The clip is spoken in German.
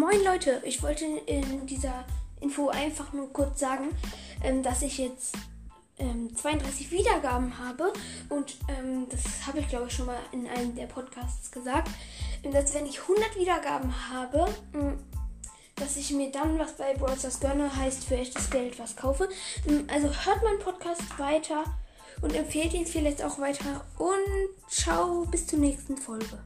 Moin Leute, ich wollte in dieser Info einfach nur kurz sagen, ähm, dass ich jetzt ähm, 32 Wiedergaben habe und ähm, das habe ich glaube ich schon mal in einem der Podcasts gesagt, ähm, dass wenn ich 100 Wiedergaben habe, hm, dass ich mir dann was bei Brothers Gönner heißt für echtes Geld was kaufe. Ähm, also hört meinen Podcast weiter und empfehlt ihn vielleicht auch weiter und ciao bis zur nächsten Folge.